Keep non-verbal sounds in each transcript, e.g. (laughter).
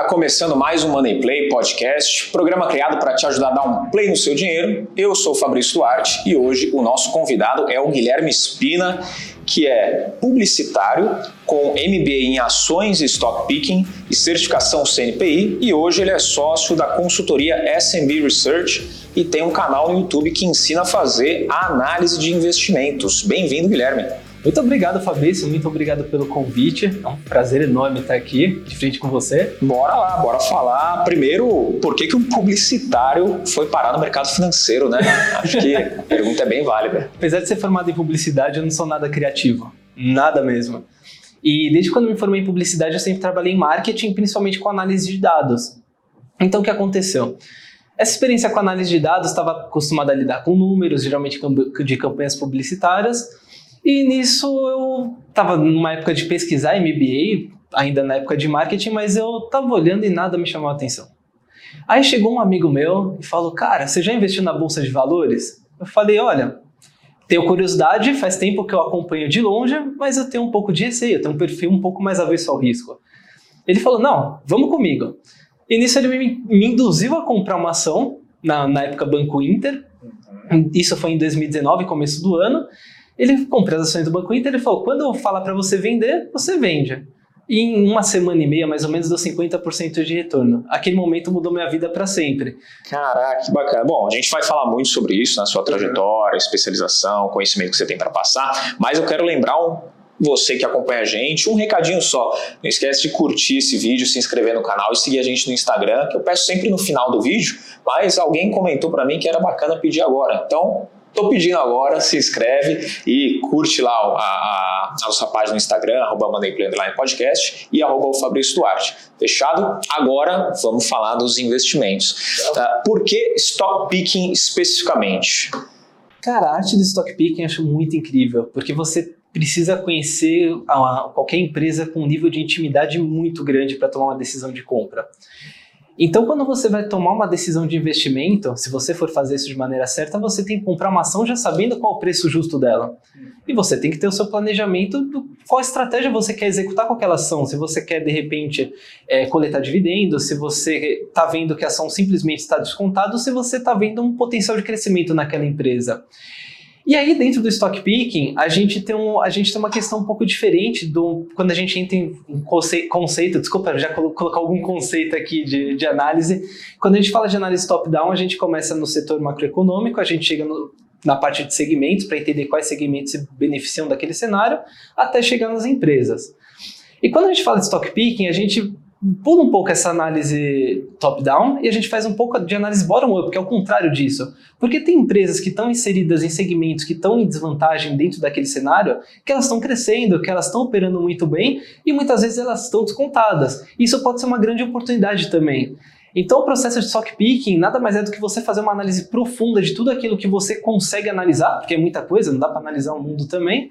Tá começando mais um Money Play podcast, programa criado para te ajudar a dar um play no seu dinheiro. Eu sou Fabrício Duarte e hoje o nosso convidado é o Guilherme Espina, que é publicitário com MBA em ações e stock picking e certificação CNPI e hoje ele é sócio da consultoria SMB Research e tem um canal no YouTube que ensina a fazer a análise de investimentos. Bem-vindo, Guilherme. Muito obrigado, Fabrício. Muito obrigado pelo convite. É um prazer enorme estar aqui de frente com você. Bora lá, bora falar primeiro por que, que um publicitário foi parar no mercado financeiro, né? Acho que a pergunta é bem válida. Apesar de ser formado em publicidade, eu não sou nada criativo. Nada mesmo. E desde quando me formei em publicidade, eu sempre trabalhei em marketing, principalmente com análise de dados. Então, o que aconteceu? Essa experiência com análise de dados estava acostumada a lidar com números, geralmente de campanhas publicitárias, e nisso eu estava numa época de pesquisar MBA, ainda na época de marketing, mas eu estava olhando e nada me chamou a atenção. Aí chegou um amigo meu e falou: Cara, você já investiu na bolsa de valores? Eu falei: Olha, tenho curiosidade, faz tempo que eu acompanho de longe, mas eu tenho um pouco de receio, eu tenho um perfil um pouco mais avesso ao risco. Ele falou: Não, vamos comigo. E nisso ele me, induziu a comprar uma ação, na, na época Banco Inter. Isso foi em 2019, começo do ano. Ele comprou as ações do Banco Inter e falou: quando eu falar para você vender, você vende. E em uma semana e meia, mais ou menos, deu 50% de retorno. Aquele momento mudou minha vida para sempre. Caraca, que bacana. Bom, a gente vai falar muito sobre isso na sua trajetória, especialização, conhecimento que você tem para passar, mas eu quero lembrar um, você que acompanha a gente, um recadinho só. Não esquece de curtir esse vídeo, se inscrever no canal e seguir a gente no Instagram, que eu peço sempre no final do vídeo, mas alguém comentou para mim que era bacana pedir agora. Então, Tô pedindo agora, se inscreve e curte lá a, a, a nossa página no Instagram, arroba Podcast e arroba o Fabrício Duarte. Fechado? Agora vamos falar dos investimentos. Tá? Por que stock picking especificamente? Cara, a arte do stock picking eu acho muito incrível, porque você precisa conhecer a, qualquer empresa com um nível de intimidade muito grande para tomar uma decisão de compra. Então, quando você vai tomar uma decisão de investimento, se você for fazer isso de maneira certa, você tem que comprar uma ação já sabendo qual o preço justo dela. E você tem que ter o seu planejamento do qual estratégia você quer executar com aquela ação. Se você quer, de repente, é, coletar dividendos, se você está vendo que a ação simplesmente está descontada, ou se você está vendo um potencial de crescimento naquela empresa. E aí, dentro do stock picking, a gente tem, um, a gente tem uma questão um pouco diferente do quando a gente entra em conceito, conceito desculpa, já colo, colocar algum conceito aqui de, de análise. Quando a gente fala de análise top-down, a gente começa no setor macroeconômico, a gente chega no, na parte de segmentos para entender quais segmentos se beneficiam daquele cenário, até chegar nas empresas. E quando a gente fala de stock picking, a gente pula um pouco essa análise top-down e a gente faz um pouco de análise bottom-up, que é o contrário disso. Porque tem empresas que estão inseridas em segmentos que estão em desvantagem dentro daquele cenário, que elas estão crescendo, que elas estão operando muito bem e muitas vezes elas estão descontadas. Isso pode ser uma grande oportunidade também. Então, o processo de stock picking nada mais é do que você fazer uma análise profunda de tudo aquilo que você consegue analisar, porque é muita coisa, não dá para analisar o mundo também,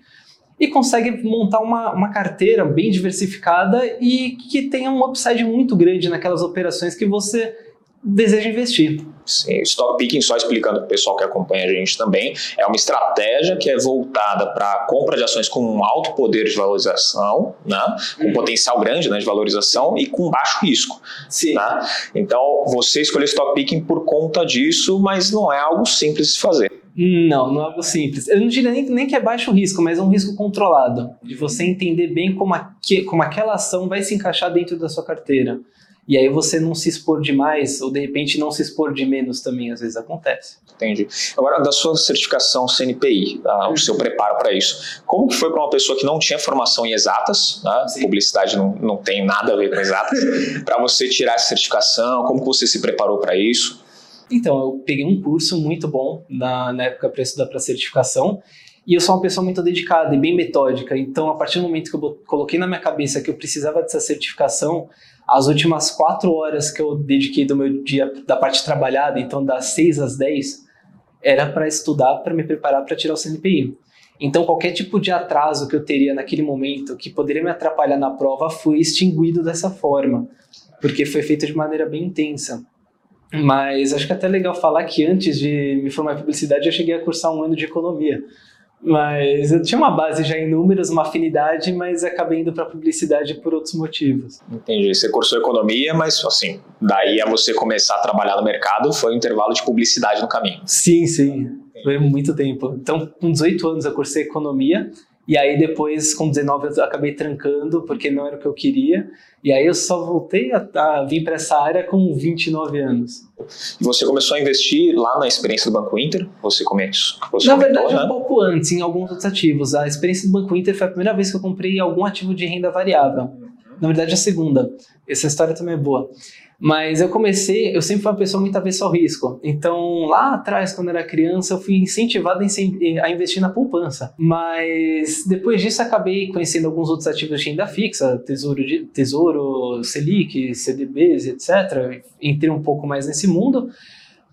e consegue montar uma, uma carteira bem diversificada e que tenha um upside muito grande naquelas operações que você deseja investir. Sim, Stock Picking, só explicando para o pessoal que acompanha a gente também, é uma estratégia que é voltada para a compra de ações com um alto poder de valorização, né? com um potencial grande né, de valorização e com baixo risco. Sim. Né? Então, você escolheu Stock Picking por conta disso, mas não é algo simples de fazer. Não, não é algo simples. Eu não diria nem, nem que é baixo risco, mas é um risco controlado, de você entender bem como, aque, como aquela ação vai se encaixar dentro da sua carteira. E aí você não se expor demais, ou de repente não se expor de menos também, às vezes acontece. Entendi. Agora, da sua certificação CNPI, tá? o seu preparo para isso, como que foi para uma pessoa que não tinha formação em exatas, né? publicidade não, não tem nada a ver com exatas, (laughs) para você tirar essa certificação, como que você se preparou para isso? Então, eu peguei um curso muito bom na, na época para estudar para certificação, e eu sou uma pessoa muito dedicada e bem metódica, então a partir do momento que eu coloquei na minha cabeça que eu precisava dessa certificação, as últimas quatro horas que eu dediquei do meu dia da parte trabalhada, então das seis às dez, era para estudar, para me preparar para tirar o CNPI. Então qualquer tipo de atraso que eu teria naquele momento, que poderia me atrapalhar na prova, foi extinguido dessa forma, porque foi feito de maneira bem intensa. Mas acho que é até legal falar que antes de me formar em publicidade, eu cheguei a cursar um ano de economia. Mas eu tinha uma base já em números, uma afinidade, mas acabei indo para publicidade por outros motivos. Entendi. Você cursou economia, mas assim, daí a você começar a trabalhar no mercado foi um intervalo de publicidade no caminho. Sim, sim. Foi muito tempo. Então, com 18 anos eu cursei economia e aí depois, com 19, eu acabei trancando porque não era o que eu queria. E aí eu só voltei a, a vir para essa área com 29 anos. E você começou a investir lá na experiência do Banco Inter? Você começou? Você na comentou, verdade, né? um pouco antes, em alguns outros ativos. A experiência do Banco Inter foi a primeira vez que eu comprei algum ativo de renda variável. Na verdade, a segunda. Essa história também é boa. Mas eu comecei, eu sempre fui uma pessoa muito avessa ao risco. Então, lá atrás, quando era criança, eu fui incentivado a investir na poupança. Mas depois disso, acabei conhecendo alguns outros ativos de renda fixa, tesouro, de, tesouro Selic, CDBs, etc. Entrei um pouco mais nesse mundo.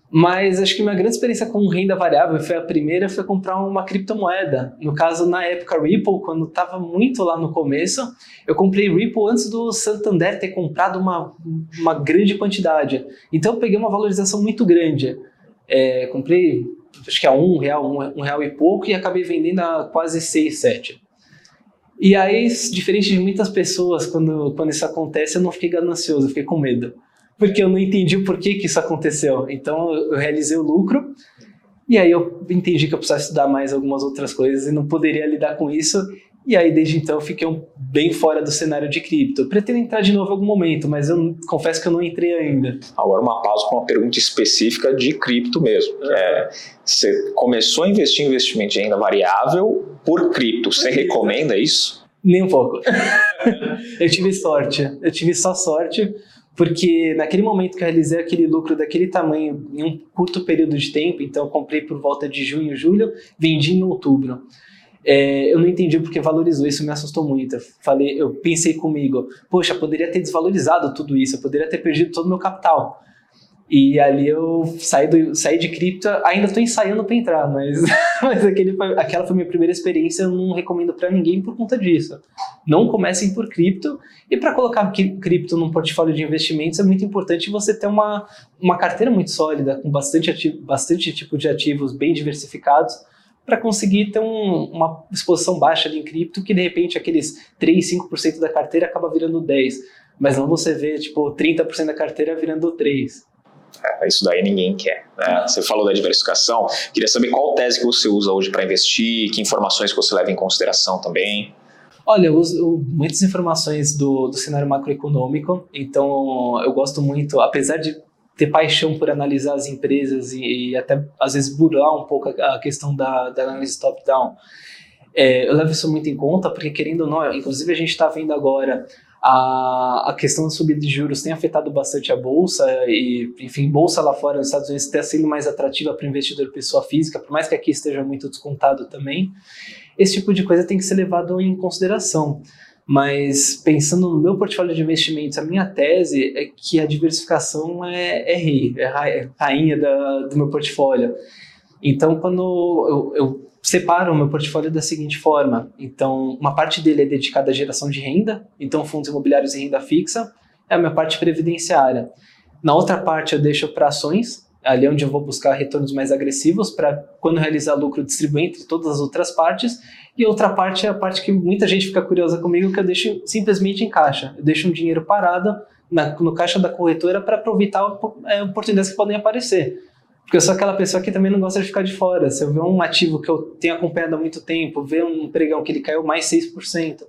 Mas acho que minha grande experiência com renda variável foi a primeira, foi comprar uma criptomoeda. No caso, na época Ripple, quando estava muito lá no começo, eu comprei Ripple antes do Santander ter comprado uma, uma grande quantidade. Então eu peguei uma valorização muito grande. É, comprei, acho que a um real, um, um real e pouco, e acabei vendendo a quase 6, 7. E aí, diferente de muitas pessoas, quando, quando isso acontece, eu não fiquei ganancioso, eu fiquei com medo porque eu não entendi o porquê que isso aconteceu. Então eu realizei o lucro e aí eu entendi que eu precisava estudar mais algumas outras coisas e não poderia lidar com isso. E aí desde então eu fiquei um, bem fora do cenário de cripto. Eu pretendo entrar de novo em algum momento, mas eu confesso que eu não entrei ainda. Agora uma pausa para uma pergunta específica de cripto mesmo. É, você começou a investir em investimento de renda variável por cripto. Você recomenda isso? Nem um pouco. (laughs) eu tive sorte. Eu tive só sorte porque naquele momento que eu realizei aquele lucro daquele tamanho em um curto período de tempo, então eu comprei por volta de junho, julho, vendi em outubro. É, eu não entendi porque valorizou, isso me assustou muito. Eu falei, eu pensei comigo, poxa, poderia ter desvalorizado tudo isso, eu poderia ter perdido todo o meu capital. E ali eu saí, do, saí de cripto, ainda estou ensaiando para entrar, mas, (laughs) mas aquele foi, aquela foi minha primeira experiência, eu não recomendo para ninguém por conta disso. Não comecem por cripto, e para colocar cripto num portfólio de investimentos é muito importante você ter uma, uma carteira muito sólida, com bastante, ativo, bastante tipo de ativos bem diversificados, para conseguir ter um, uma exposição baixa em cripto, que de repente aqueles 3, 5% da carteira acaba virando 10%. Mas não você vê, tipo, 30% da carteira virando 3%. É, isso daí ninguém quer. Né? Você falou da diversificação, queria saber qual tese que você usa hoje para investir, que informações que você leva em consideração também. Olha, eu uso muitas informações do, do cenário macroeconômico, então eu gosto muito, apesar de ter paixão por analisar as empresas e, e até às vezes burlar um pouco a, a questão da, da análise top-down, é, eu levo isso muito em conta, porque querendo ou não, inclusive a gente está vendo agora a, a questão da subida de juros tem afetado bastante a bolsa e, enfim, bolsa lá fora nos Estados Unidos está sendo mais atrativa para o investidor pessoa física, por mais que aqui esteja muito descontado também. Esse tipo de coisa tem que ser levado em consideração. Mas pensando no meu portfólio de investimentos, a minha tese é que a diversificação é, é rei, é, é rainha da, do meu portfólio. Então, quando eu, eu separo o meu portfólio da seguinte forma. Então, uma parte dele é dedicada à geração de renda, então fundos imobiliários e renda fixa, é a minha parte previdenciária. Na outra parte eu deixo para ações, ali é onde eu vou buscar retornos mais agressivos para quando realizar lucro distribuir entre todas as outras partes. E outra parte é a parte que muita gente fica curiosa comigo, que eu deixo simplesmente em caixa. Eu deixo um dinheiro parado na, no caixa da corretora para aproveitar é, oportunidades que podem aparecer. Porque eu sou aquela pessoa que também não gosta de ficar de fora. Se eu ver um ativo que eu tenho acompanhado há muito tempo, ver um pregão que ele caiu mais 6%,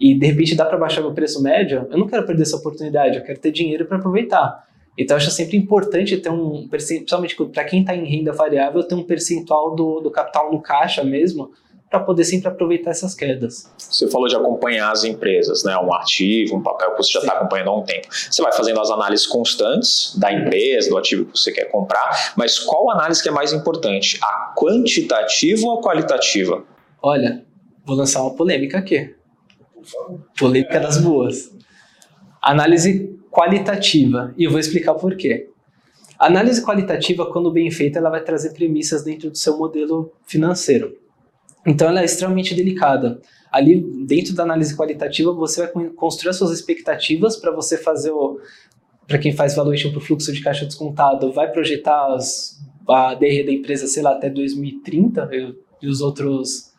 e de repente dá para baixar o preço médio, eu não quero perder essa oportunidade, eu quero ter dinheiro para aproveitar. Então eu acho sempre importante ter um, principalmente para quem está em renda variável, ter um percentual do, do capital no caixa mesmo, para poder sempre aproveitar essas quedas. Você falou de acompanhar as empresas, né? um ativo, um papel que você já está acompanhando há um tempo. Você vai fazendo as análises constantes da empresa, do ativo que você quer comprar, mas qual análise que é mais importante? A quantitativa ou a qualitativa? Olha, vou lançar uma polêmica aqui. Polêmica das boas. Análise qualitativa, e eu vou explicar por quê. A análise qualitativa, quando bem feita, ela vai trazer premissas dentro do seu modelo financeiro. Então ela é extremamente delicada. Ali dentro da análise qualitativa você vai construir as suas expectativas para você fazer o para quem faz valuation para o fluxo de caixa descontado, vai projetar as, a DR da empresa, sei lá, até 2030 e os outros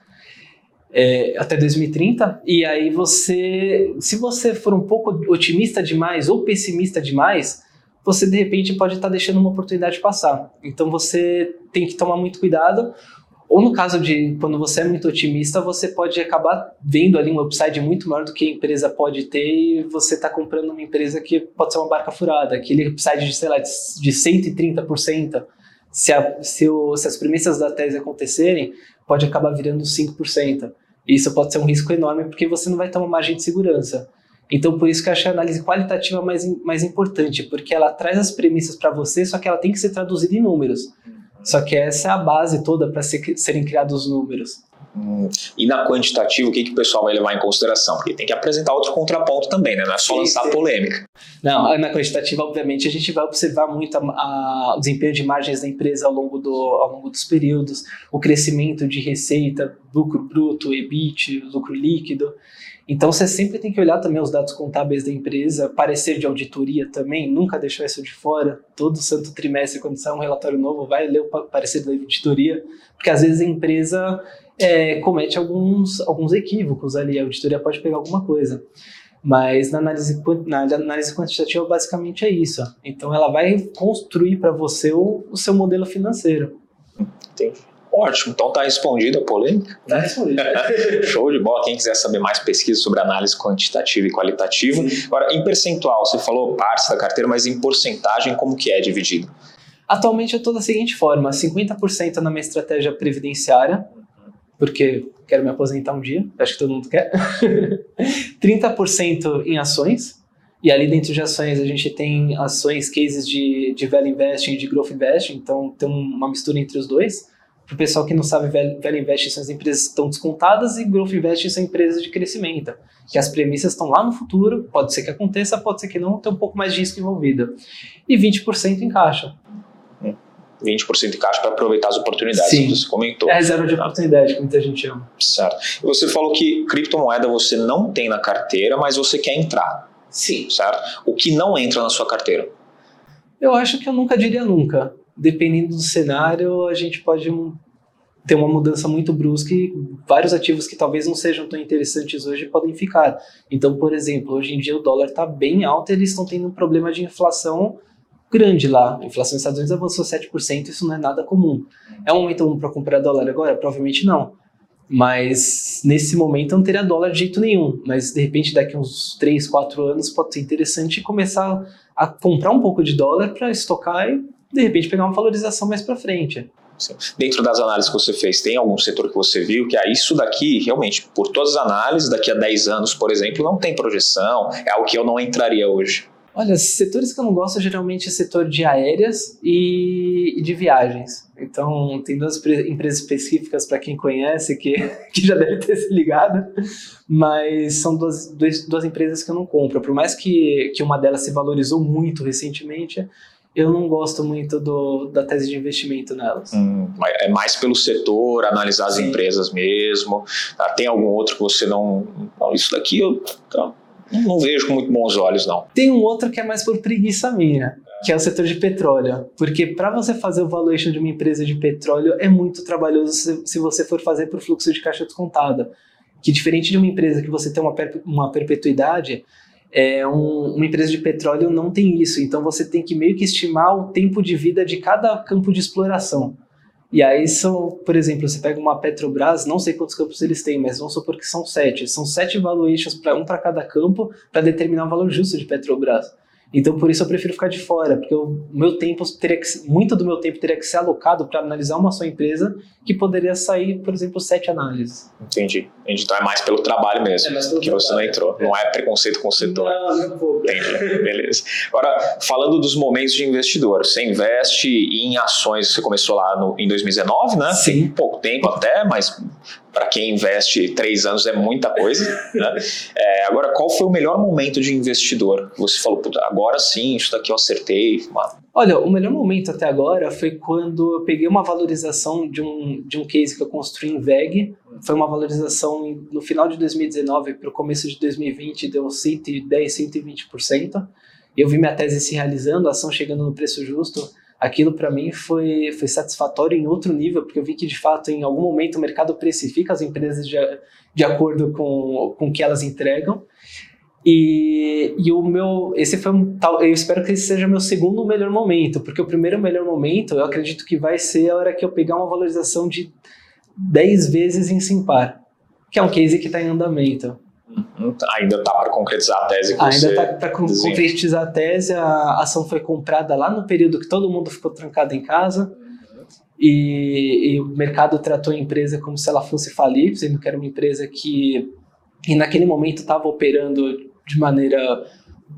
é, até 2030, e aí você, se você for um pouco otimista demais ou pessimista demais, você de repente pode estar deixando uma oportunidade passar. Então você tem que tomar muito cuidado. Ou no caso de quando você é muito otimista, você pode acabar vendo ali um upside muito maior do que a empresa pode ter e você está comprando uma empresa que pode ser uma barca furada, aquele upside de, sei lá, de 130%. Se, a, se, o, se as premissas da tese acontecerem, pode acabar virando 5%. Isso pode ser um risco enorme porque você não vai ter uma margem de segurança. Então, por isso que eu acho a análise qualitativa mais, mais importante, porque ela traz as premissas para você, só que ela tem que ser traduzida em números. Só que essa é a base toda para ser, serem criados os números. Hum, e na quantitativa, o que, que o pessoal vai levar em consideração? Porque tem que apresentar outro contraponto também, né? Não é só lançar sim. polêmica. Não, na quantitativa, obviamente, a gente vai observar muito a, a, o desempenho de margens da empresa ao longo, do, ao longo dos períodos, o crescimento de receita, lucro bruto, EBIT, lucro líquido. Então você sempre tem que olhar também os dados contábeis da empresa, parecer de auditoria também, nunca deixar isso de fora. Todo santo trimestre, quando sai um relatório novo, vai ler o parecer da auditoria, porque às vezes a empresa é, comete alguns, alguns equívocos ali, a auditoria pode pegar alguma coisa. Mas na análise, na análise quantitativa, basicamente é isso. Então ela vai construir para você o, o seu modelo financeiro. Entendi. Ótimo, então está respondida a polêmica. Está respondida. (laughs) Show de bola. Quem quiser saber mais pesquisa sobre análise quantitativa e qualitativa. Sim. Agora, em percentual, você falou partes da carteira, mas em porcentagem, como que é dividido? Atualmente eu estou da seguinte forma: 50% na minha estratégia previdenciária, porque quero me aposentar um dia, acho que todo mundo quer. (laughs) 30% em ações, e ali dentro de ações a gente tem ações, cases de, de value investing e de growth investing, então tem uma mistura entre os dois. Para o pessoal que não sabe, Value Investing são as empresas que estão descontadas e Growth Investing são empresas de crescimento, que as premissas estão lá no futuro, pode ser que aconteça, pode ser que não, tem um pouco mais de risco envolvido. E 20% em caixa. 20% em caixa para aproveitar as oportunidades Sim. que você comentou. É a reserva de oportunidade que muita gente chama. Certo. Você falou que criptomoeda você não tem na carteira, mas você quer entrar. Sim. Certo? O que não entra na sua carteira? Eu acho que eu nunca diria nunca dependendo do cenário, a gente pode ter uma mudança muito brusca e vários ativos que talvez não sejam tão interessantes hoje podem ficar. Então, por exemplo, hoje em dia o dólar está bem alto e eles estão tendo um problema de inflação grande lá. A inflação nos Estados Unidos avançou 7%, isso não é nada comum. É um momento para comprar dólar agora? Provavelmente não. Mas nesse momento eu não teria dólar de jeito nenhum. Mas de repente, daqui uns 3, 4 anos, pode ser interessante começar a comprar um pouco de dólar para estocar e de repente pegar uma valorização mais para frente. Sim. Dentro das análises que você fez, tem algum setor que você viu que ah, isso daqui, realmente, por todas as análises, daqui a 10 anos, por exemplo, não tem projeção, é algo que eu não entraria hoje? Olha, setores que eu não gosto geralmente é setor de aéreas e, de viagens. Então, tem duas empresas específicas para quem conhece que, (laughs) que já deve ter se ligado, mas são duas, duas, duas empresas que eu não compro. Por mais que, que uma delas se valorizou muito recentemente, eu não gosto muito do, da tese de investimento nelas. Hum, é mais pelo setor, analisar as Sim. empresas mesmo. Ah, tem algum outro que você não. não isso daqui eu não vejo com muito bons olhos, não. Tem um outro que é mais por preguiça minha, que é o setor de petróleo. Porque para você fazer o valuation de uma empresa de petróleo é muito trabalhoso se, se você for fazer por fluxo de caixa descontada. Que diferente de uma empresa que você tem uma, uma perpetuidade é, um, uma empresa de petróleo não tem isso, então você tem que meio que estimar o tempo de vida de cada campo de exploração. E aí são, por exemplo, você pega uma Petrobras, não sei quantos campos eles têm, mas vamos supor que são sete. São sete valuations um para cada campo para determinar o valor justo de Petrobras. Então, por isso eu prefiro ficar de fora, porque o meu tempo teria que, muito do meu tempo teria que ser alocado para analisar uma só empresa, que poderia sair, por exemplo, sete análises. Entendi. Então é mais pelo trabalho mesmo, é pelo que trabalho. você não entrou. Não é preconceito com o setor. Não, não vou. Entendi. Beleza. Agora, falando dos momentos de investidor, você investe em ações, você começou lá no, em 2019, né? Sim. Tem pouco tempo até, mas para quem investe três anos é muita coisa. (laughs) Né? É, agora, qual foi o melhor momento de investidor? Você falou, agora sim, isso daqui eu acertei. Olha, o melhor momento até agora foi quando eu peguei uma valorização de um, de um case que eu construí em VEG. Foi uma valorização no final de 2019 para o começo de 2020, deu 110, 120%. Eu vi minha tese se realizando, a ação chegando no preço justo aquilo para mim foi, foi satisfatório em outro nível, porque eu vi que de fato em algum momento o mercado precifica as empresas de, de acordo com, o que elas entregam. E, e o meu, esse foi um tal, eu espero que esse seja meu segundo melhor momento, porque o primeiro melhor momento eu acredito que vai ser a hora que eu pegar uma valorização de 10 vezes em Simpar, que é um case que está em andamento. Ainda está para concretizar a tese que Ainda está para concretizar a tese. A ação foi comprada lá no período que todo mundo ficou trancado em casa. E, e, o mercado tratou a empresa como se ela fosse falir, sendo que era uma empresa que, e naquele momento, estava operando de maneira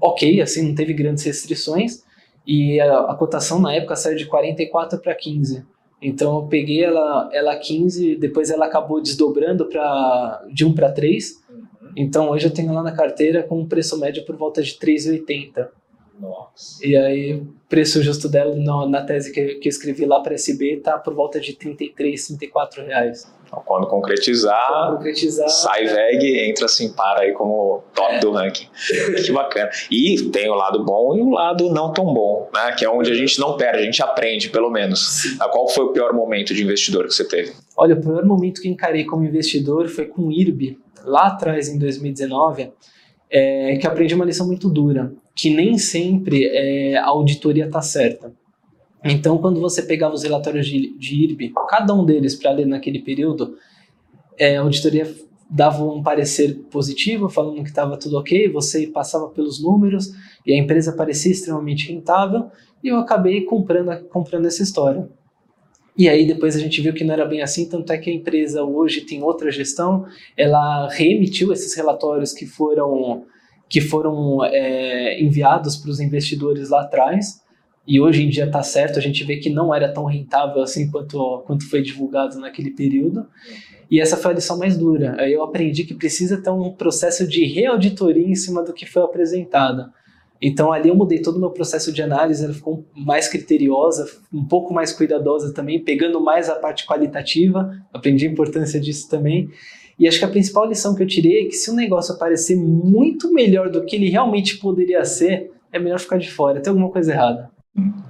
ok, assim, não teve grandes restrições. E a, a cotação na época saiu de 44 para 15. Então eu peguei ela, ela 15, depois ela acabou desdobrando pra, de 1 para 3. Então hoje eu tenho lá na carteira com um preço médio por volta de 3,80. Nossa. E aí o preço justo dela no, na tese que, que eu escrevi lá para SB tá por volta de 33, 34 reais. Então, quando concretizar, quando concretizar sai VEG, entra assim, para aí como top é. do ranking. (laughs) que bacana. E tem o lado bom e o lado não tão bom, né? Que é onde a gente não perde, a gente aprende, pelo menos. Sim. Qual foi o pior momento de investidor que você teve? Olha, o pior momento que encarei como investidor foi com o IRB, lá atrás, em 2019, é, que aprendi uma lição muito dura, que nem sempre é, a auditoria está certa. Então, quando você pegava os relatórios de, de IRB, cada um deles para ler naquele período, é, a auditoria dava um parecer positivo, falando que estava tudo ok, você passava pelos números e a empresa parecia extremamente rentável, e eu acabei comprando, comprando essa história. E aí depois a gente viu que não era bem assim, tanto é que a empresa hoje tem outra gestão, ela reemitiu esses relatórios que foram, que foram é, enviados para os investidores lá atrás, e hoje em dia está certo, a gente vê que não era tão rentável assim quanto, quanto foi divulgado naquele período. E essa foi a lição mais dura. Aí eu aprendi que precisa ter um processo de reauditoria em cima do que foi apresentado. Então ali eu mudei todo o meu processo de análise, ela ficou mais criteriosa, um pouco mais cuidadosa também, pegando mais a parte qualitativa, aprendi a importância disso também. E acho que a principal lição que eu tirei é que se o negócio parecer muito melhor do que ele realmente poderia ser, é melhor ficar de fora, tem alguma coisa errada.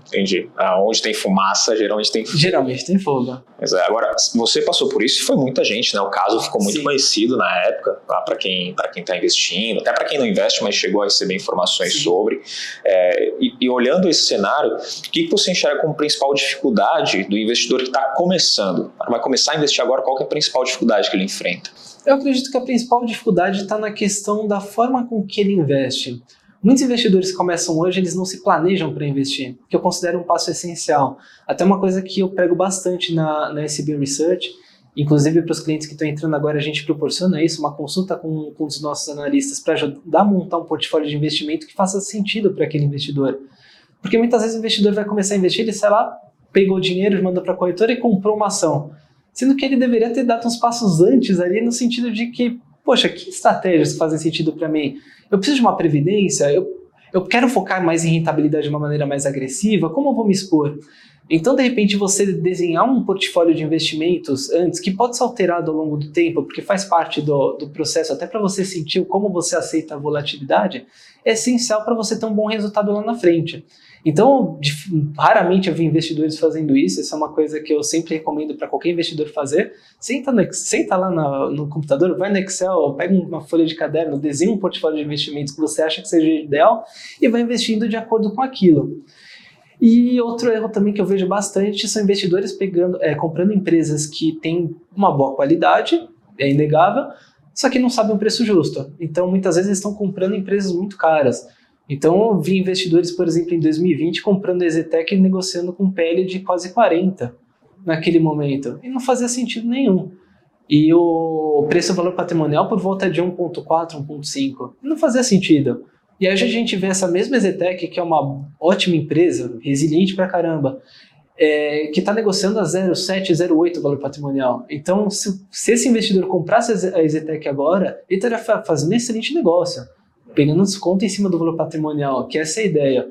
Entendi. Ah, onde tem fumaça, geralmente tem fogo. Geralmente tem fogo. É, agora, você passou por isso e foi muita gente, né? O caso ficou muito Sim. conhecido na época, tá? para quem para quem está investindo, até para quem não investe, mas chegou a receber informações Sim. sobre. É, e, e, olhando esse cenário, o que, que você enxerga como principal dificuldade do investidor que está começando? Vai começar a investir agora, qual é a principal dificuldade que ele enfrenta? Eu acredito que a principal dificuldade está na questão da forma com que ele investe. Muitos investidores que começam hoje, eles não se planejam para investir, que eu considero um passo essencial. Até uma coisa que eu prego bastante na, na SB Research, inclusive para os clientes que estão entrando agora, a gente proporciona isso, uma consulta com, com os nossos analistas para ajudar a montar um portfólio de investimento que faça sentido para aquele investidor. Porque muitas vezes o investidor vai começar a investir, ele, sei lá, pegou o dinheiro, mandou para a corretora e comprou uma ação. Sendo que ele deveria ter dado uns passos antes ali, no sentido de que, poxa, que estratégias fazem sentido para mim? Eu preciso de uma previdência? Eu, eu quero focar mais em rentabilidade de uma maneira mais agressiva? Como eu vou me expor? Então, de repente, você desenhar um portfólio de investimentos antes, que pode ser alterado ao longo do tempo, porque faz parte do, do processo, até para você sentir como você aceita a volatilidade, é essencial para você ter um bom resultado lá na frente. Então, raramente eu vi investidores fazendo isso, isso é uma coisa que eu sempre recomendo para qualquer investidor fazer. Senta, no, senta lá no, no, computador, vai no Excel, pega uma folha de caderno, desenha um portfólio de investimentos que você acha que seja ideal e vai investindo de acordo com aquilo. E outro erro também que eu vejo bastante são investidores pegando, é, comprando empresas que têm uma boa qualidade, é inegável, só que não sabem o preço justo. Então, muitas vezes, eles estão comprando empresas muito caras. Então, eu vi investidores, por exemplo, em 2020 comprando Exetec e negociando com PL de quase 40 naquele momento. E não fazia sentido nenhum. E o preço-valor patrimonial por volta de 1.4, 1.5. Não fazia sentido. E aí a gente vê essa mesma Exetec, que é uma ótima empresa, resiliente pra caramba, é, que está negociando a 0,7, 0,8 valor patrimonial. Então, se, se, esse investidor comprasse a Exetec agora, ele estaria fazendo um excelente negócio pegando desconto em cima do valor patrimonial, que é essa é a ideia.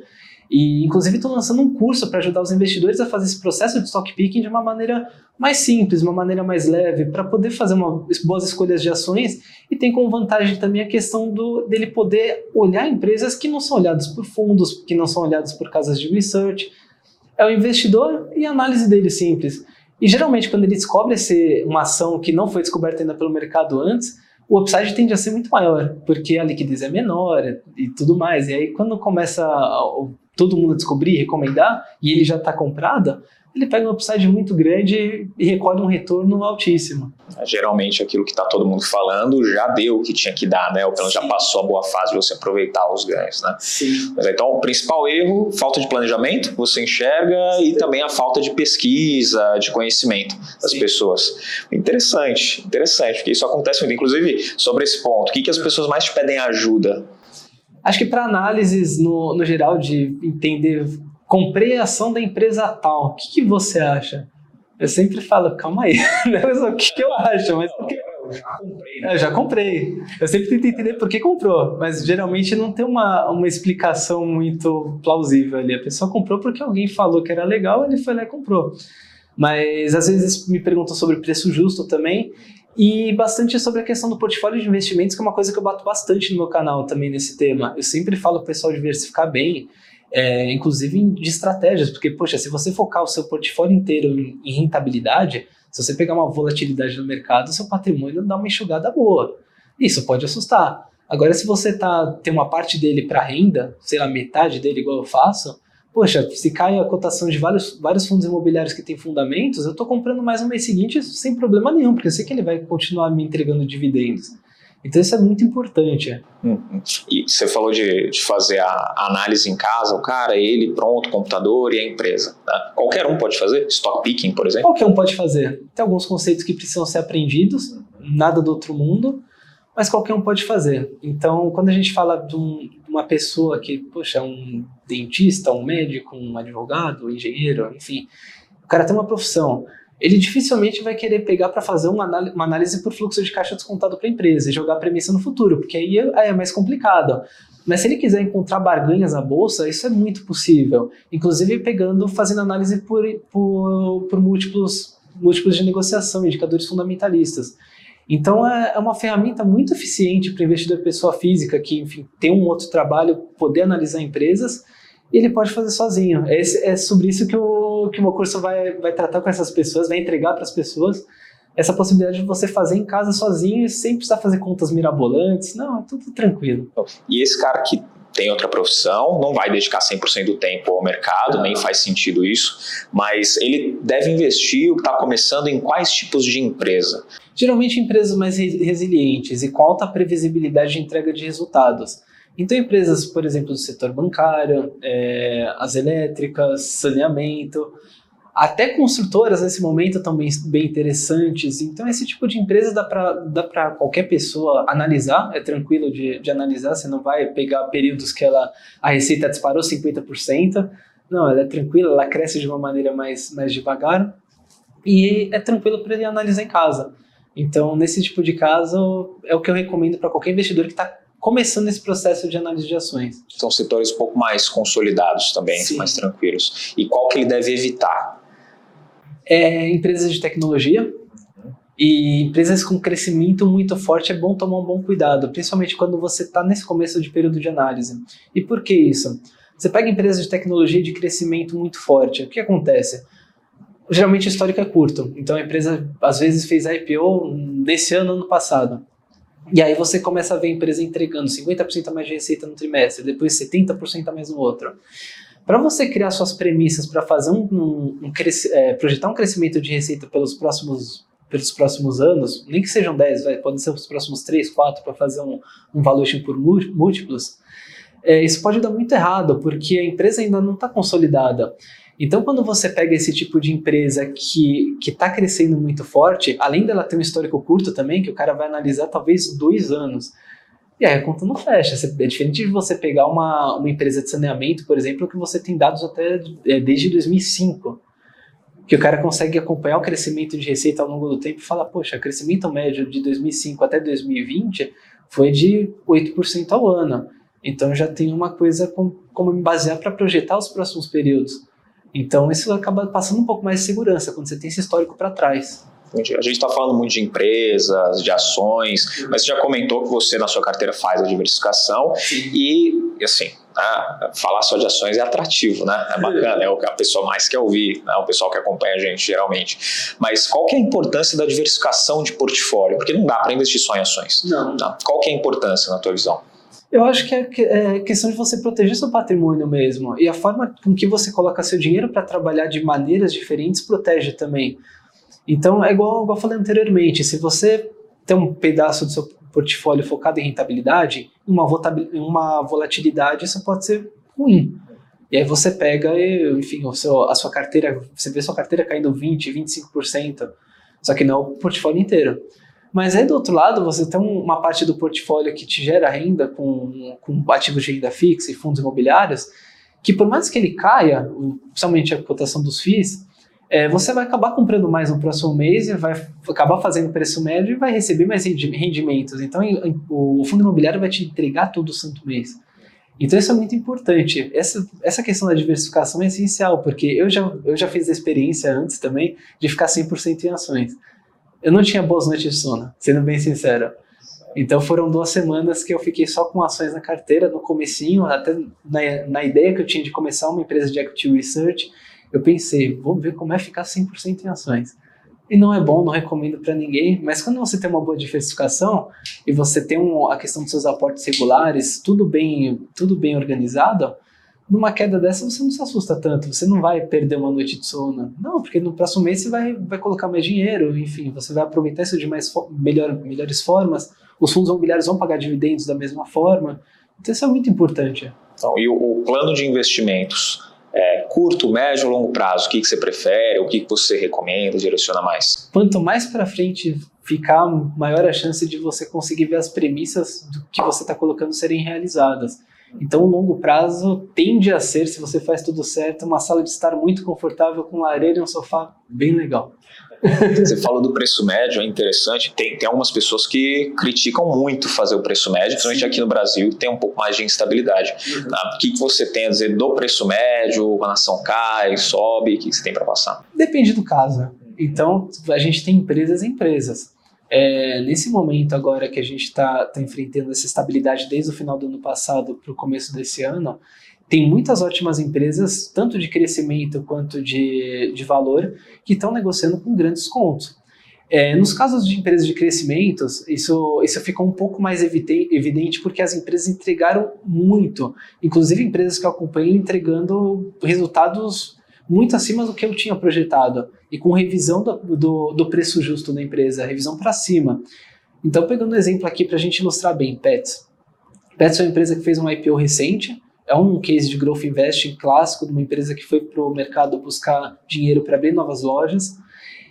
E, inclusive, estou lançando um curso para ajudar os investidores a fazer esse processo de stock picking de uma maneira mais simples, uma maneira mais leve, para poder fazer uma, boas escolhas de ações e tem como vantagem também a questão do, dele poder olhar empresas que não são olhadas por fundos, que não são olhadas por casas de research, É o investidor e a análise dele simples. E geralmente, quando ele descobre esse, uma ação que não foi descoberta ainda pelo mercado antes, o upside tende a ser muito maior, porque a liquidez é menor e tudo mais. E aí, quando começa todo mundo a descobrir recomendar, e ele já está comprado, ele pega um upside muito grande e recolhe um retorno altíssimo. Geralmente aquilo que está todo mundo falando já deu o que tinha que dar, né? Ou pelo menos já passou a boa fase de você aproveitar os ganhos, né? Sim. Mas então o principal erro, falta de planejamento, você enxerga, Sim. e também a falta de pesquisa, de conhecimento das Sim. pessoas. Interessante, interessante, porque isso acontece muito. Inclusive, sobre esse ponto, o que, que as pessoas mais te pedem ajuda? Acho que para análises no, no geral de entender comprei a ação da empresa tal, o que, que você acha? Eu sempre falo, calma aí, (laughs) não é o que, que eu acho, mas porque... Eu já comprei. Né? Eu já comprei. Eu sempre tento entender por que comprou, mas geralmente não tem uma, uma explicação muito plausível ali. A pessoa comprou porque alguém falou que era legal, ele foi lá e comprou. Mas às vezes me perguntam sobre preço justo também, e bastante sobre a questão do portfólio de investimentos, que é uma coisa que eu bato bastante no meu canal também nesse tema. Eu sempre falo para o pessoal diversificar bem, é, inclusive de estratégias, porque, poxa, se você focar o seu portfólio inteiro em, em rentabilidade, se você pegar uma volatilidade no mercado, seu patrimônio dá uma enxugada boa. Isso pode assustar. Agora, se você tá, tem uma parte dele para renda, sei lá, metade dele, igual eu faço, poxa, se cai a cotação de vários, vários fundos imobiliários que têm fundamentos, eu estou comprando mais no mês seguinte sem problema nenhum, porque eu sei que ele vai continuar me entregando dividendos. Então isso é muito importante. Uhum. E você falou de, de, fazer a análise em casa, o cara, ele pronto, computador e a empresa. Né? Qualquer um pode fazer? Stock picking, por exemplo? Qualquer um pode fazer. Tem alguns conceitos que precisam ser aprendidos, nada do outro mundo, mas qualquer um pode fazer. Então, quando a gente fala de, um, uma pessoa que, poxa, é um dentista, um médico, um advogado, um engenheiro, enfim, o cara tem uma profissão ele dificilmente vai querer pegar para fazer uma análise, uma análise por fluxo de caixa descontado para a empresa e jogar a premissa no futuro, porque aí é, é mais complicado. Mas se ele quiser encontrar barganhas na bolsa, isso é muito possível. Inclusive pegando, fazendo análise por, por, por múltiplos, múltiplos de negociação, indicadores fundamentalistas. Então é, é uma ferramenta muito eficiente para o investidor pessoa física que, enfim, tem um outro trabalho, poder analisar empresas ele pode fazer sozinho. É, é sobre isso que o, que o meu curso vai, vai tratar com essas pessoas, vai entregar para as pessoas essa possibilidade de você fazer em casa sozinho sem precisar fazer contas mirabolantes. Não, é tudo tranquilo. E esse cara que tem outra profissão, não vai dedicar 100% do tempo ao mercado, nem faz sentido isso, mas ele deve investir, está começando em quais tipos de empresa? Geralmente empresas mais resilientes e com alta previsibilidade de entrega de resultados. Então, empresas, por exemplo, do setor bancário, é, as elétricas, saneamento, até construtoras nesse momento estão bem, bem interessantes. Então, esse tipo de empresa dá para qualquer pessoa analisar, é tranquilo de, de analisar, você não vai pegar períodos que ela, a receita disparou 50%. Não, ela é tranquila, ela cresce de uma maneira mais, mais devagar e é tranquilo para ele analisar em casa. Então, nesse tipo de caso, é o que eu recomendo para qualquer investidor que está começando esse processo de análise de ações. São setores um pouco mais consolidados também, Sim. mais tranquilos. E qual que ele deve evitar? É, empresas de tecnologia e empresas com crescimento muito forte é bom tomar um bom cuidado, principalmente quando você está nesse começo de período de análise. E por que isso? Você pega empresas de tecnologia de crescimento muito forte, o que acontece? Geralmente o histórico é curto, então a empresa às vezes fez IPO nesse ano, ano passado. E aí você começa a ver a empresa entregando 50% a mais de receita no trimestre, depois 70% a mais no outro. Para você criar suas premissas para fazer um, um, um é, projetar um crescimento de receita pelos próximos pelos próximos anos, nem que sejam 10, vai, podem ser os próximos 3, 4 para fazer um, um valuation por múltiplos, é, isso pode dar muito errado, porque a empresa ainda não está consolidada. Então, quando você pega esse tipo de empresa que está crescendo muito forte, além dela ter um histórico curto também, que o cara vai analisar talvez dois anos, e aí a conta não fecha. É diferente de você pegar uma, uma empresa de saneamento, por exemplo, que você tem dados até é, desde 2005, que o cara consegue acompanhar o crescimento de receita ao longo do tempo e falar, poxa, o crescimento médio de 2005 até 2020 foi de 8% ao ano. Então já tem uma coisa com, como me basear para projetar os próximos períodos. Então isso acaba passando um pouco mais de segurança quando você tem esse histórico para trás. A gente está falando muito de empresas, de ações, mas você já comentou que você na sua carteira faz a diversificação e, assim, né? falar só de ações é atrativo, né? É bacana, é o que a pessoa mais quer ouvir, né? o pessoal que acompanha a gente geralmente. Mas qual que é a importância da diversificação de portfólio? Porque não dá para investir só em ações. Não. Tá? Qual que é a importância na tua visão? Eu acho que é, é questão de você proteger seu patrimônio mesmo. E a forma com que você coloca seu dinheiro para trabalhar de maneiras diferentes protege também. Então, é igual, igual eu falei anteriormente, se você tem um pedaço do seu portfólio focado em rentabilidade, uma, uma volatilidade, isso pode ser ruim. E aí você pega, enfim, seu, a sua carteira, você vê sua carteira caindo 20%, 25%, só que não o portfólio inteiro. Mas aí do outro lado, você tem uma parte do portfólio que te gera renda com, com ativos de renda fixa e fundos imobiliários, que por mais que ele caia, principalmente a cotação dos FIIs, é, você vai acabar comprando mais no próximo mês e vai acabar fazendo preço médio e vai receber mais rendimentos. Então o fundo imobiliário vai te entregar todo o santo mês. Então isso é muito importante. Essa, essa questão da diversificação é essencial, porque eu já, eu já fiz a experiência antes também de ficar 100% em ações. Eu não tinha boas noites de sono, sendo bem sincero. Então foram duas semanas que eu fiquei só com ações na carteira, no comecinho, até na, na ideia que eu tinha de começar uma empresa de equity research, eu pensei, vou ver como é ficar 100% em ações. E não é bom, não recomendo para ninguém, mas quando você tem uma boa diversificação e você tem um, a questão dos seus aportes regulares, tudo bem, tudo bem organizado, numa queda dessa você não se assusta tanto, você não vai perder uma noite de sono. Não, porque no próximo mês você vai, vai colocar mais dinheiro, enfim, você vai aproveitar isso de mais melhor, melhores formas, os fundos imobiliários vão pagar dividendos da mesma forma, então isso é muito importante. Então, e o, o plano de investimentos? É, curto, médio ou longo prazo? O que, que você prefere? O que, que você recomenda, direciona mais? Quanto mais para frente ficar, maior a chance de você conseguir ver as premissas do que você está colocando serem realizadas. Então, o longo prazo tende a ser, se você faz tudo certo, uma sala de estar muito confortável com lareira e um sofá bem legal. Você falou do preço médio, é interessante. Tem, tem algumas pessoas que criticam muito fazer o preço médio, principalmente aqui no Brasil, tem um pouco mais de instabilidade. Uhum. Tá? O que você tem a dizer do preço médio? A nação cai, sobe? O que você tem para passar? Depende do caso. Então, a gente tem empresas e empresas. É, nesse momento agora que a gente está tá enfrentando essa estabilidade desde o final do ano passado para o começo desse ano, tem muitas ótimas empresas, tanto de crescimento quanto de, de valor, que estão negociando com grandes descontos. É, nos casos de empresas de crescimento, isso, isso fica um pouco mais evidente porque as empresas entregaram muito. Inclusive, empresas que eu acompanho entregando resultados muito acima do que eu tinha projetado e com revisão do, do, do preço justo da empresa, revisão para cima. Então, pegando um exemplo aqui para a gente ilustrar bem, Pets. Pets é uma empresa que fez um IPO recente, é um case de growth investing clássico de uma empresa que foi para o mercado buscar dinheiro para abrir novas lojas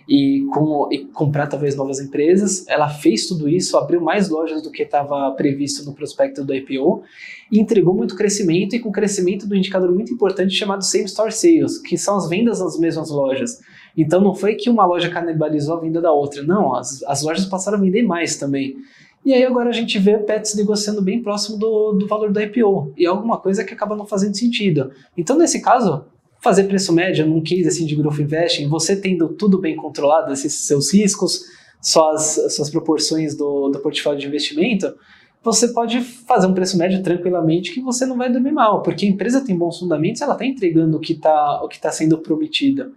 e, com, e, comprar talvez novas empresas. Ela fez tudo isso, abriu mais lojas do que estava previsto no prospecto do IPO e entregou muito crescimento e com crescimento do indicador muito importante chamado Same Store Sales, que são as vendas nas mesmas lojas. Então não foi que uma loja canibalizou a venda da outra, não, as, as lojas passaram a vender mais também. E aí agora a gente vê Pets negociando bem próximo do, do valor do IPO. E é alguma coisa que acaba não fazendo sentido. Então, nesse caso, fazer preço médio num case assim de growth investing, você tendo tudo bem controlado, esses seus riscos, suas, suas proporções do, do portfólio de investimento, você pode fazer um preço médio tranquilamente que você não vai dormir mal, porque a empresa tem bons fundamentos, ela está entregando o que está tá sendo prometido.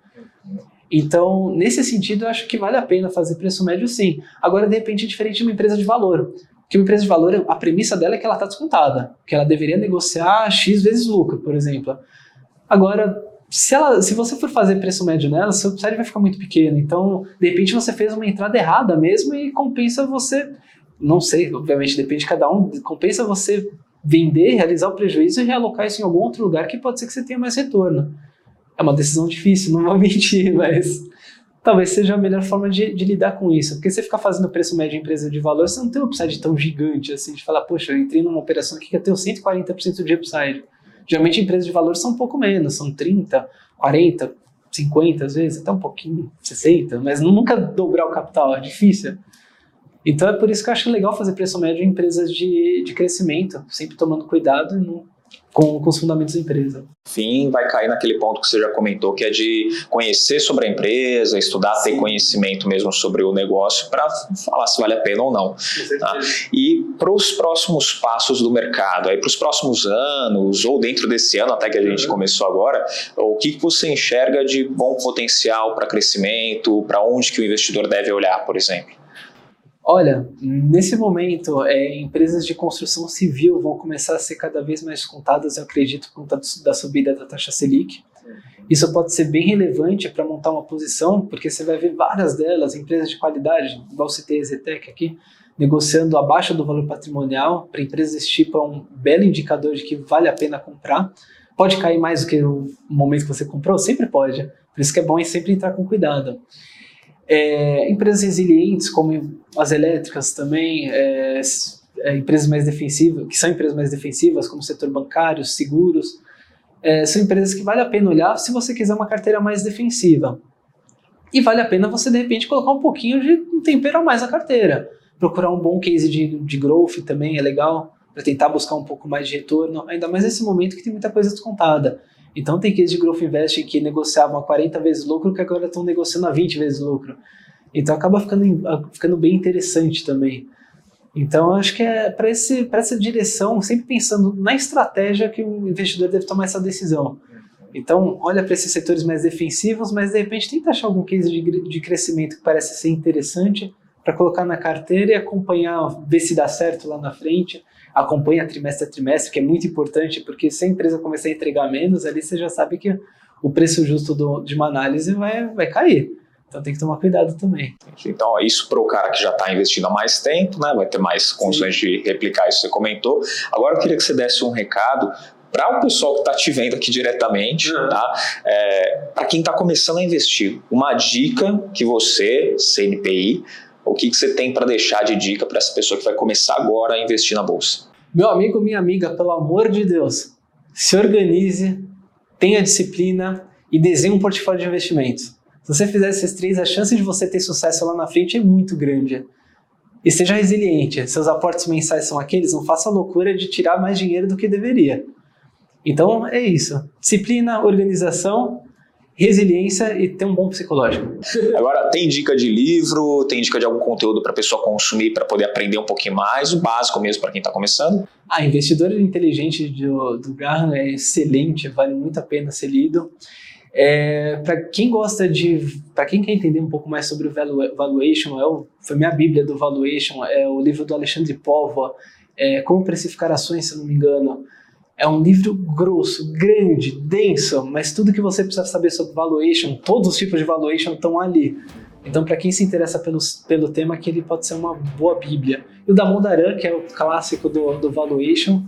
Então, nesse sentido, eu acho que vale a pena fazer preço médio sim. Agora, de repente, é diferente de uma empresa de valor. Porque uma empresa de valor, a premissa dela é que ela está descontada, que ela deveria negociar X vezes lucro, por exemplo. Agora, se, ela, se você for fazer preço médio nela, seu upside vai ficar muito pequeno. Então, de repente, você fez uma entrada errada mesmo e compensa você. Não sei, obviamente, depende de cada um. Compensa você vender, realizar o prejuízo e realocar isso em algum outro lugar que pode ser que você tenha mais retorno. É uma decisão difícil, não vou (laughs) mentir, mas talvez seja a melhor forma de, de, lidar com isso. Porque você ficar fazendo preço médio em empresa de valor, você não tem um upside tão gigante assim, de falar, poxa, eu entrei numa operação aqui que eu tenho 140% de upside. Geralmente empresas de valor são um pouco menos, são 30, 40, 50 às vezes, até um pouquinho, 60, mas nunca dobrar o capital, é difícil. Então é por isso que eu acho legal fazer preço médio em empresas de, de crescimento, sempre tomando cuidado e não com, com os fundamentos da empresa. Fim vai cair naquele ponto que você já comentou, que é de conhecer sobre a empresa, estudar, Sim. ter conhecimento mesmo sobre o negócio para falar se vale a pena ou não. Tá? E para os próximos passos do mercado, para os próximos anos ou dentro desse ano até que a gente uhum. começou agora, o que você enxerga de bom potencial para crescimento, para onde que o investidor deve olhar, por exemplo? Olha, nesse momento, é, empresas de construção civil vão começar a ser cada vez mais contadas, eu acredito, por conta da subida da taxa Selic. Isso pode ser bem relevante para montar uma posição, porque você vai ver várias delas, empresas de qualidade, igual citei a Zetec aqui, negociando abaixo do valor patrimonial. Para empresas desse tipo, é um belo indicador de que vale a pena comprar. Pode cair mais do que o momento que você comprou? Sempre pode. Por isso que é bom sempre entrar com cuidado. É, empresas resilientes, como as elétricas também, é, é, empresas mais defensivas, que são empresas mais defensivas, como o setor bancário, seguros, é, são empresas que vale a pena olhar se você quiser uma carteira mais defensiva. E vale a pena você, de repente, colocar um pouquinho de um tempero a mais na carteira. Procurar um bom case de, de growth também é legal, para tentar buscar um pouco mais de retorno, ainda mais nesse momento que tem muita coisa descontada. Então tem case de growth investing que negociavam a 40 vezes lucro que agora estão negociando a 20 vezes lucro. Então acaba ficando, ficando bem interessante também. Então acho que é para essa direção, sempre pensando na estratégia que o investidor deve tomar essa decisão. Então olha para esses setores mais defensivos, mas de repente tenta achar algum case de, de crescimento que parece ser interessante para colocar na carteira e acompanhar, ver se dá certo lá na frente acompanha trimestre a trimestre, que é muito importante, porque se a empresa começar a entregar menos, ali você já sabe que o preço justo do, de uma análise vai, vai cair. Então tem que tomar cuidado também. Então, isso para o cara que já está investindo há mais tempo, né? Vai ter mais condições de replicar isso que você comentou. Agora eu queria que você desse um recado para o pessoal que está te vendo aqui diretamente, uhum. tá? É, para quem está começando a investir, uma dica que você, CNPI, o que, que você tem para deixar de dica para essa pessoa que vai começar agora a investir na bolsa? Meu amigo, minha amiga, pelo amor de Deus, se organize, tenha disciplina e desenhe um portfólio de investimentos. Se você fizer esses três, a chance de você ter sucesso lá na frente é muito grande. E seja resiliente. Seus aportes mensais são aqueles, não faça a loucura de tirar mais dinheiro do que deveria. Então é isso. Disciplina, organização resiliência e ter um bom psicológico. Agora, tem dica de livro, tem dica de algum conteúdo para a pessoa consumir para poder aprender um pouquinho mais, o básico mesmo para quem está começando? Ah, Investidor Inteligente do, do Graham é excelente, vale muito a pena ser lido. É, para quem gosta de, para quem quer entender um pouco mais sobre o valuation, é o, foi minha bíblia do valuation, é o livro do Alexandre Pova, é, como precificar ações, se não me engano. É um livro grosso, grande, denso, mas tudo que você precisa saber sobre valuation, todos os tipos de valuation estão ali. Então, para quem se interessa pelo, pelo tema, que ele pode ser uma boa bíblia. E o da Mondaran, que é o clássico do, do valuation,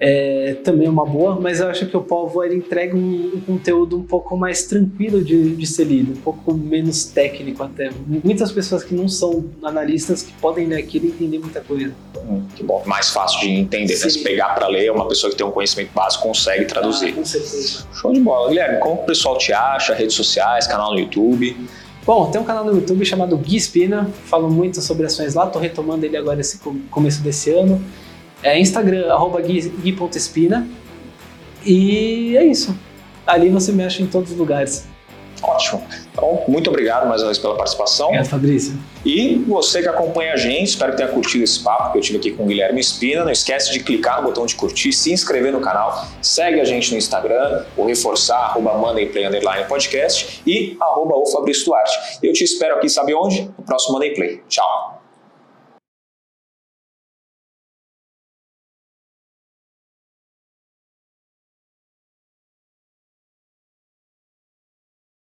é também é uma boa, mas eu acho que o Povo ele entrega um, um, conteúdo um pouco mais tranquilo de, de ser lido, um pouco menos técnico até. Muitas pessoas que não são analistas que podem ler aquilo e entender muita coisa. Hum, que bom, mais fácil de entender, né? Se pegar para ler, uma pessoa que tem um conhecimento básico consegue traduzir. Ah, com certeza. Show de bola. Guilherme, como o pessoal te acha? Redes sociais, canal no YouTube? Bom, tem um canal no YouTube chamado Gui Espina, falo muito sobre ações lá, tô retomando ele agora esse começo desse ano. É Instagram, arroba gui.espina. E é isso. Ali você me acha em todos os lugares. Ótimo. Então, muito obrigado mais uma vez pela participação. Obrigado, Fabrício. E você que acompanha a gente, espero que tenha curtido esse papo que eu tive aqui com o Guilherme Espina. Não esquece de clicar no botão de curtir, se inscrever no canal, segue a gente no Instagram, o reforçar, arroba Underline Podcast e arroba o Fabrício Duarte. Eu te espero aqui, sabe onde? No próximo Monday Play. Tchau.